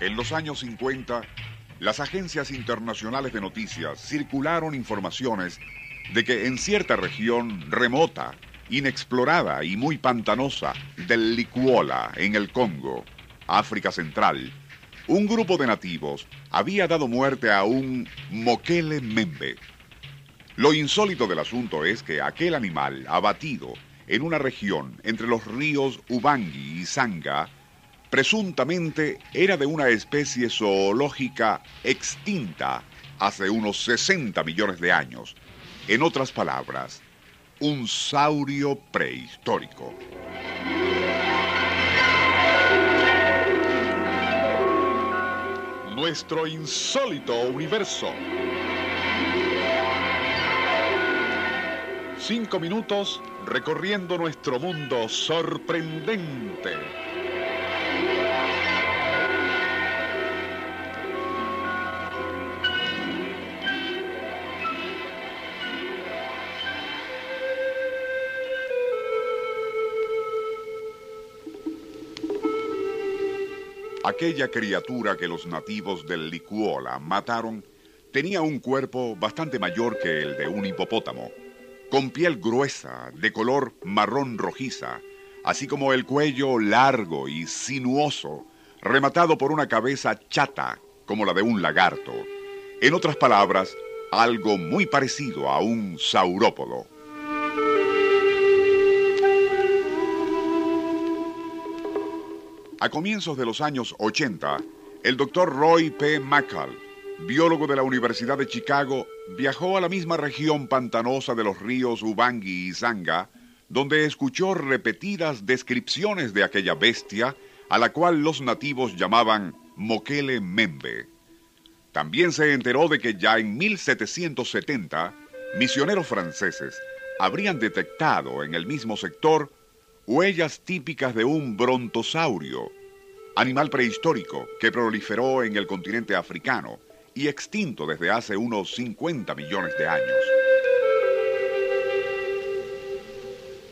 En los años 50, las agencias internacionales de noticias circularon informaciones de que en cierta región remota, inexplorada y muy pantanosa del Likuola, en el Congo, África Central, un grupo de nativos había dado muerte a un Mokele Membe. Lo insólito del asunto es que aquel animal abatido en una región entre los ríos Ubangi y Sanga presuntamente era de una especie zoológica extinta hace unos 60 millones de años. En otras palabras, un saurio prehistórico. Nuestro insólito universo. Cinco minutos recorriendo nuestro mundo sorprendente. Aquella criatura que los nativos del Licuola mataron tenía un cuerpo bastante mayor que el de un hipopótamo, con piel gruesa, de color marrón rojiza, así como el cuello largo y sinuoso, rematado por una cabeza chata como la de un lagarto. En otras palabras, algo muy parecido a un saurópodo. A comienzos de los años 80, el doctor Roy P. McCall, biólogo de la Universidad de Chicago, viajó a la misma región pantanosa de los ríos Ubangi y Zanga, donde escuchó repetidas descripciones de aquella bestia a la cual los nativos llamaban Mokele Membe. También se enteró de que ya en 1770, misioneros franceses habrían detectado en el mismo sector huellas típicas de un brontosaurio, animal prehistórico que proliferó en el continente africano y extinto desde hace unos 50 millones de años.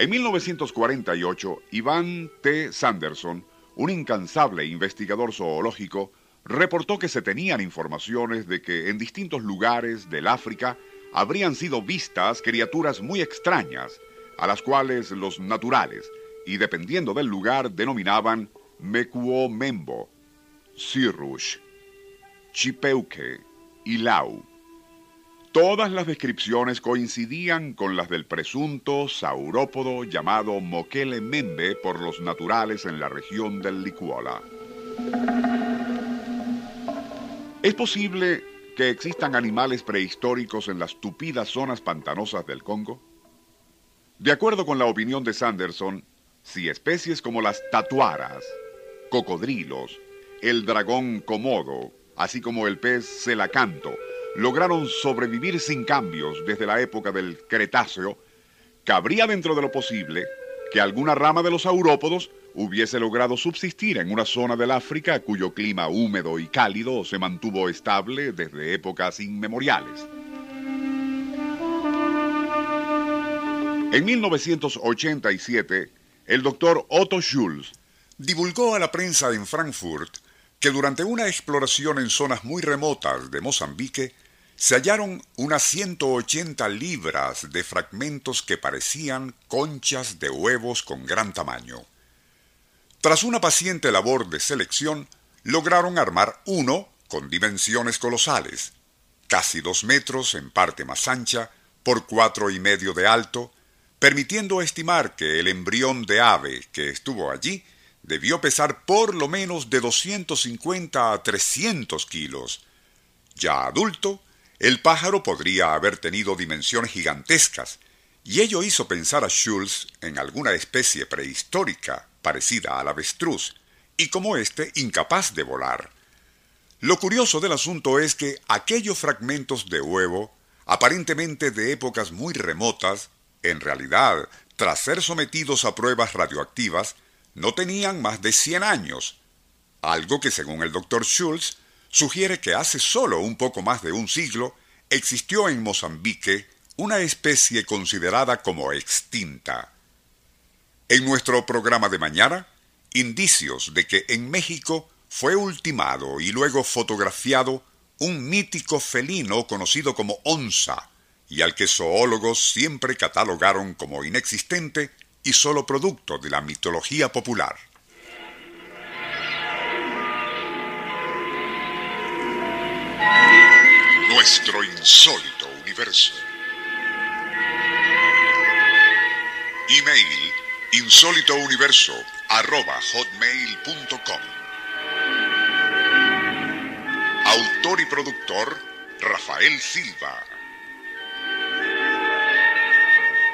En 1948, Iván T. Sanderson, un incansable investigador zoológico, reportó que se tenían informaciones de que en distintos lugares del África habrían sido vistas criaturas muy extrañas, a las cuales los naturales y dependiendo del lugar denominaban Mekuo Membo, Sirush, Chipeuque y Lau. Todas las descripciones coincidían con las del presunto saurópodo llamado Mokele Membe por los naturales en la región del Licuola. ¿Es posible que existan animales prehistóricos en las tupidas zonas pantanosas del Congo? De acuerdo con la opinión de Sanderson, si especies como las tatuaras, cocodrilos, el dragón comodo, así como el pez celacanto, lograron sobrevivir sin cambios desde la época del Cretáceo, cabría dentro de lo posible que alguna rama de los saurópodos hubiese logrado subsistir en una zona del África cuyo clima húmedo y cálido se mantuvo estable desde épocas inmemoriales. En 1987, el doctor Otto Schulz divulgó a la prensa en Frankfurt que durante una exploración en zonas muy remotas de Mozambique se hallaron unas 180 libras de fragmentos que parecían conchas de huevos con gran tamaño. Tras una paciente labor de selección, lograron armar uno con dimensiones colosales, casi dos metros en parte más ancha, por cuatro y medio de alto, permitiendo estimar que el embrión de ave que estuvo allí debió pesar por lo menos de 250 a 300 kilos. Ya adulto, el pájaro podría haber tenido dimensiones gigantescas y ello hizo pensar a Schulz en alguna especie prehistórica parecida al avestruz, y como éste incapaz de volar. Lo curioso del asunto es que aquellos fragmentos de huevo, aparentemente de épocas muy remotas, en realidad, tras ser sometidos a pruebas radioactivas, no tenían más de 100 años, algo que según el doctor Schulz sugiere que hace solo un poco más de un siglo existió en Mozambique una especie considerada como extinta. En nuestro programa de mañana, indicios de que en México fue ultimado y luego fotografiado un mítico felino conocido como onza, y al que zoólogos siempre catalogaron como inexistente y solo producto de la mitología popular. Nuestro insólito universo. Email insólitouniverso.com Autor y productor Rafael Silva.